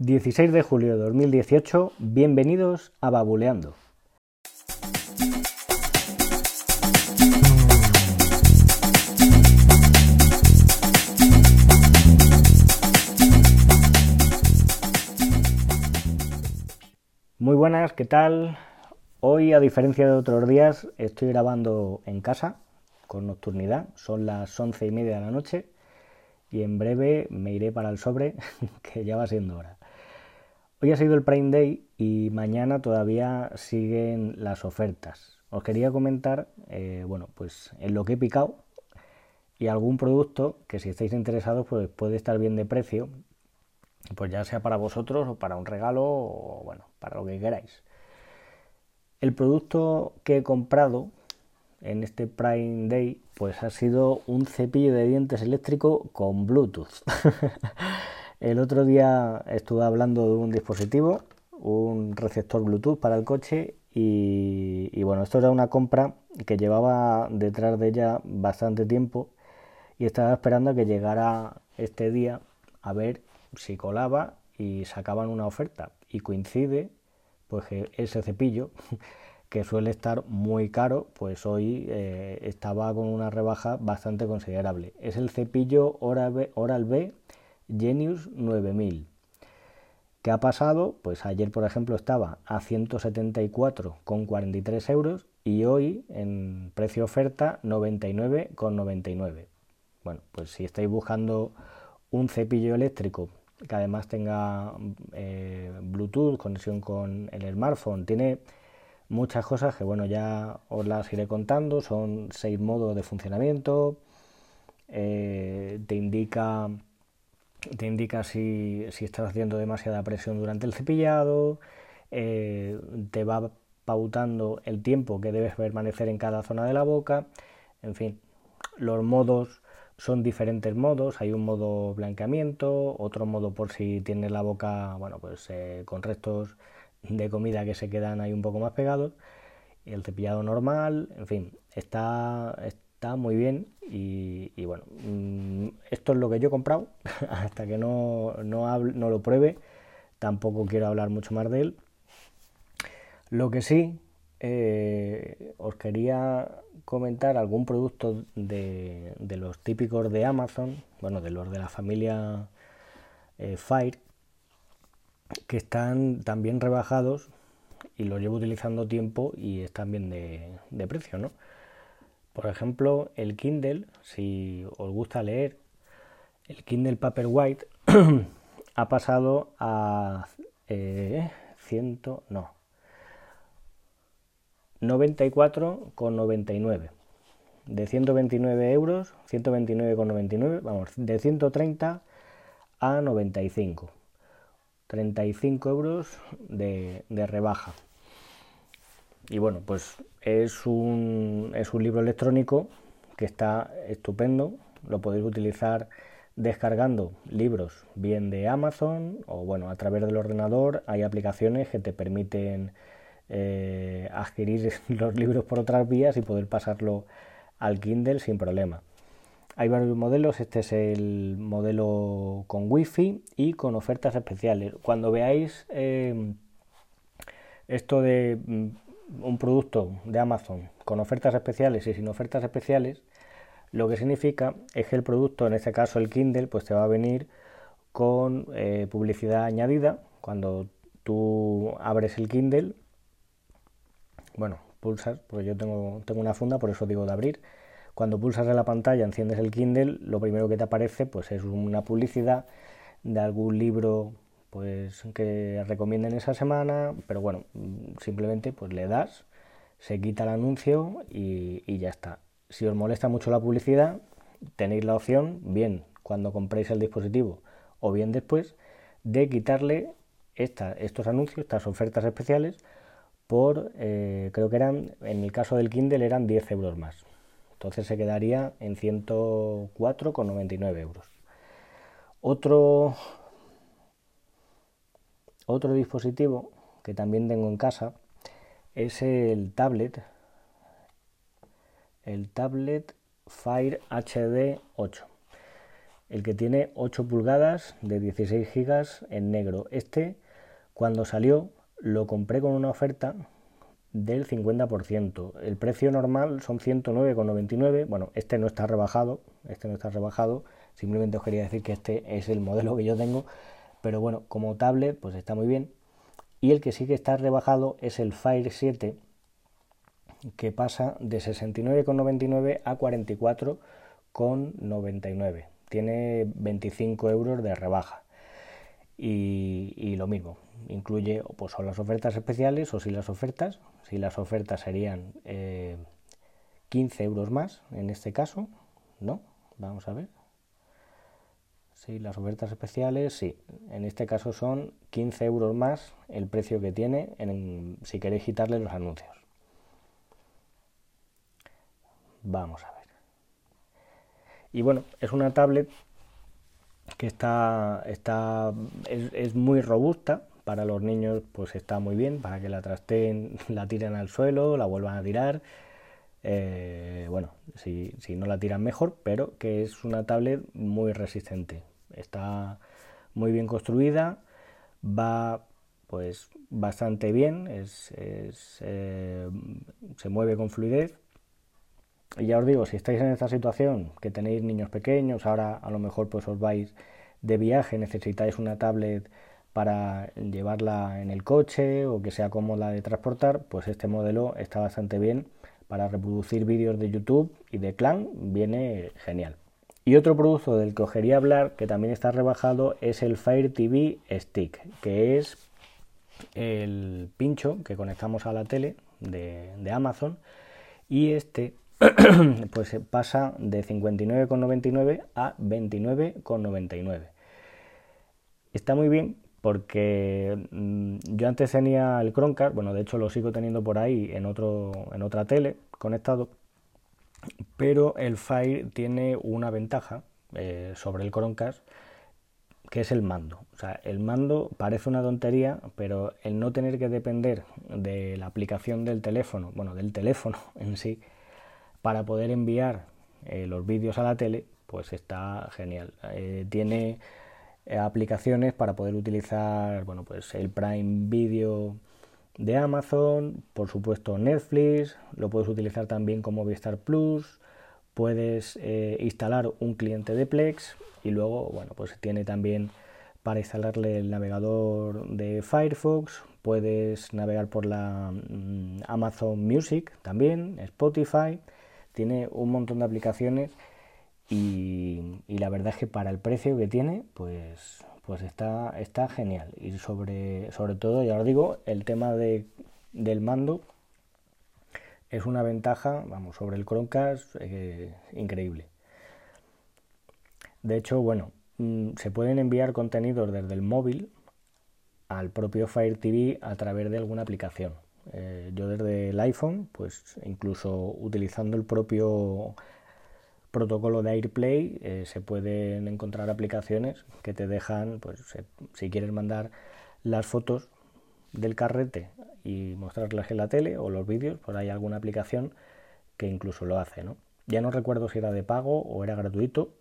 16 de julio de 2018, bienvenidos a Babuleando. Muy buenas, ¿qué tal? Hoy, a diferencia de otros días, estoy grabando en casa con nocturnidad. Son las once y media de la noche y en breve me iré para el sobre, que ya va siendo hora. Hoy ha sido el Prime Day y mañana todavía siguen las ofertas. Os quería comentar, eh, bueno, pues en lo que he picado y algún producto que si estáis interesados pues puede estar bien de precio, pues ya sea para vosotros o para un regalo o bueno, para lo que queráis. El producto que he comprado en este Prime Day pues ha sido un cepillo de dientes eléctrico con Bluetooth. El otro día estuve hablando de un dispositivo, un receptor Bluetooth para el coche y, bueno, esto era una compra que llevaba detrás de ella bastante tiempo y estaba esperando a que llegara este día a ver si colaba y sacaban una oferta. Y coincide pues que ese cepillo que suele estar muy caro pues hoy eh, estaba con una rebaja bastante considerable. Es el cepillo Oral B Genius 9000. ¿Qué ha pasado? Pues ayer, por ejemplo, estaba a 174,43 euros y hoy en precio oferta 99,99. Bueno, pues si estáis buscando un cepillo eléctrico que además tenga eh, Bluetooth, conexión con el smartphone, tiene muchas cosas que bueno ya os las iré contando, son seis modos de funcionamiento, eh, te indica te indica si, estás haciendo demasiada presión durante el cepillado, eh, te va pautando el tiempo que debes permanecer en cada zona de la boca, en fin, los modos son diferentes modos, hay un modo blanqueamiento, otro modo por si tienes la boca, bueno, pues eh, con restos de comida que se quedan ahí un poco más pegados, el cepillado normal, en fin, está muy bien y, bueno, mm, esto es lo que yo he comprado, hasta que no, no, no lo pruebe, tampoco quiero hablar mucho más de él. Lo que sí, eh, os quería comentar algún producto de, los típicos de Amazon, bueno, de los de la familia eh, Fire, que están también rebajados y los llevo utilizando tiempo y están bien de precio, ¿no? Por ejemplo, el Kindle, si os gusta leer, el Kindle Paperwhite ha pasado a eh, 100, no, 94,99. De 129 euros, 129,99, vamos, de 130 a 95. 35 euros de rebaja. Y bueno, pues es un, es un libro electrónico que está estupendo, lo podéis utilizar descargando libros bien de Amazon o bueno a través del ordenador hay aplicaciones que te permiten eh, adquirir los libros por otras vías y poder pasarlo al Kindle sin problema. Hay varios modelos, este es el modelo con wifi y con ofertas especiales. Cuando veáis eh, esto de mm, un producto de Amazon con ofertas especiales y sin ofertas especiales, lo que significa es que el producto, en este caso el Kindle, pues te va a venir con eh, publicidad añadida. Cuando tú abres el Kindle, bueno, pulsas, porque yo tengo, tengo una funda, por eso digo de abrir. Cuando pulsas en la pantalla, enciendes el Kindle, lo primero que te aparece pues es una publicidad de algún libro pues que recomienden esa semana, pero bueno, simplemente pues le das, se quita el anuncio y, ya está. Si os molesta mucho la publicidad, tenéis la opción, bien cuando compréis el dispositivo o bien después, de quitarle estos anuncios, estas ofertas especiales, por, eh, creo que eran, en el caso del Kindle eran 10 euros más. Entonces se quedaría en 104,99 euros. Otro otro dispositivo que también tengo en casa es el tablet, el tablet Fire HD 8. el que tiene 8 pulgadas de 16 gigas en negro. Este, cuando salió, lo compré con una oferta del 50%. El precio normal son 109,99. Bueno, este no está rebajado, este no está rebajado. Simplemente os quería decir que este es el modelo que yo tengo, pero bueno, como tablet pues está muy bien. Y el que sí que está rebajado es el Fire 7, que pasa de 69,99 a 44,99. Tiene 25 euros de rebaja. Y, lo mismo, incluye pues, o las ofertas especiales o si las ofertas, si las ofertas serían 15 eh, euros más en este caso, ¿no? Vamos a ver. Sí, las ofertas especiales, sí. En este caso son 15 euros más el precio que tiene en, si queréis quitarle los anuncios. Vamos a ver. Y bueno, es una tablet que está, está es, muy robusta. Para los niños pues está muy bien, para que la trasteen, la tiren al suelo, la vuelvan a tirar. Eh, bueno, si, no la tiran mejor, pero que es una tablet muy resistente. Está muy bien construida, va pues bastante bien, eh, se mueve con fluidez y ya os digo, si estáis en esta situación, que tenéis niños pequeños, ahora a lo mejor pues os vais de viaje, necesitáis una tablet para llevarla en el coche o que sea cómoda de transportar, pues este modelo está bastante bien para reproducir vídeos de YouTube y de Clan, viene genial. Y otro producto del que os quería hablar, que también está rebajado, es el Fire TV Stick, que es el pincho que conectamos a la tele de, Amazon y este pues pasa de 59,99 a 29,99. Está muy bien porque mm, yo antes tenía el Chromecast, bueno, de hecho lo sigo teniendo por ahí en, otro, en otra tele conectado, pero el Fire tiene una ventaja eh, sobre el Chromecast que es el mando. O sea, el mando parece una tontería, pero el no tener que depender de la aplicación del teléfono, bueno, del teléfono en sí, para poder enviar eh, los vídeos a la tele, pues está genial. Eh, tiene aplicaciones para poder utilizar, bueno, pues el Prime Video de Amazon, por supuesto Netflix, lo puedes utilizar también como Movistar Plus, puedes instalar un cliente de Plex y luego, bueno, pues tiene también para instalarle el navegador de Firefox, puedes navegar por la mm, Amazon Music también, Spotify, tiene un montón de aplicaciones y, la verdad es que para el precio que tiene, pues, pues está, está genial. Y sobre, sobre todo, ya os digo, el tema de, del mando es una ventaja, vamos, sobre el Chromecast eh, increíble. De hecho, bueno, mm, se pueden enviar contenidos desde el móvil al propio Fire TV a través de alguna aplicación. Eh, yo desde el iPhone, pues incluso utilizando el propio protocolo de AirPlay, eh, se pueden encontrar aplicaciones que te dejan, pues si quieres mandar las fotos del carrete y mostrarlas en la tele o los vídeos, pues hay alguna aplicación que incluso lo hace, ¿no? Ya no recuerdo si era de pago o era gratuito,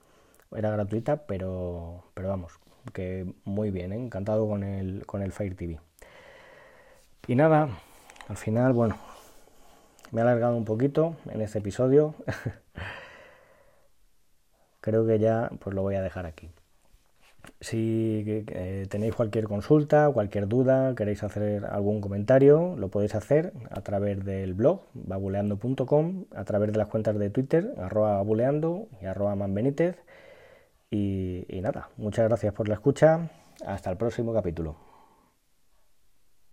era gratuita, pero, pero vamos, que muy bien, ¿eh? encantado con el, con el Fire TV. Y nada, al final, bueno, me he alargado un poquito en este episodio. Creo que ya pues lo voy a dejar aquí. Si eh, tenéis cualquier consulta, cualquier duda, queréis hacer algún comentario, lo podéis hacer a través del blog babuleando.com, a través de las cuentas de Twitter, arroba babuleando y arroba manbenítez. y nada, muchas gracias por la escucha. Hasta el próximo capítulo.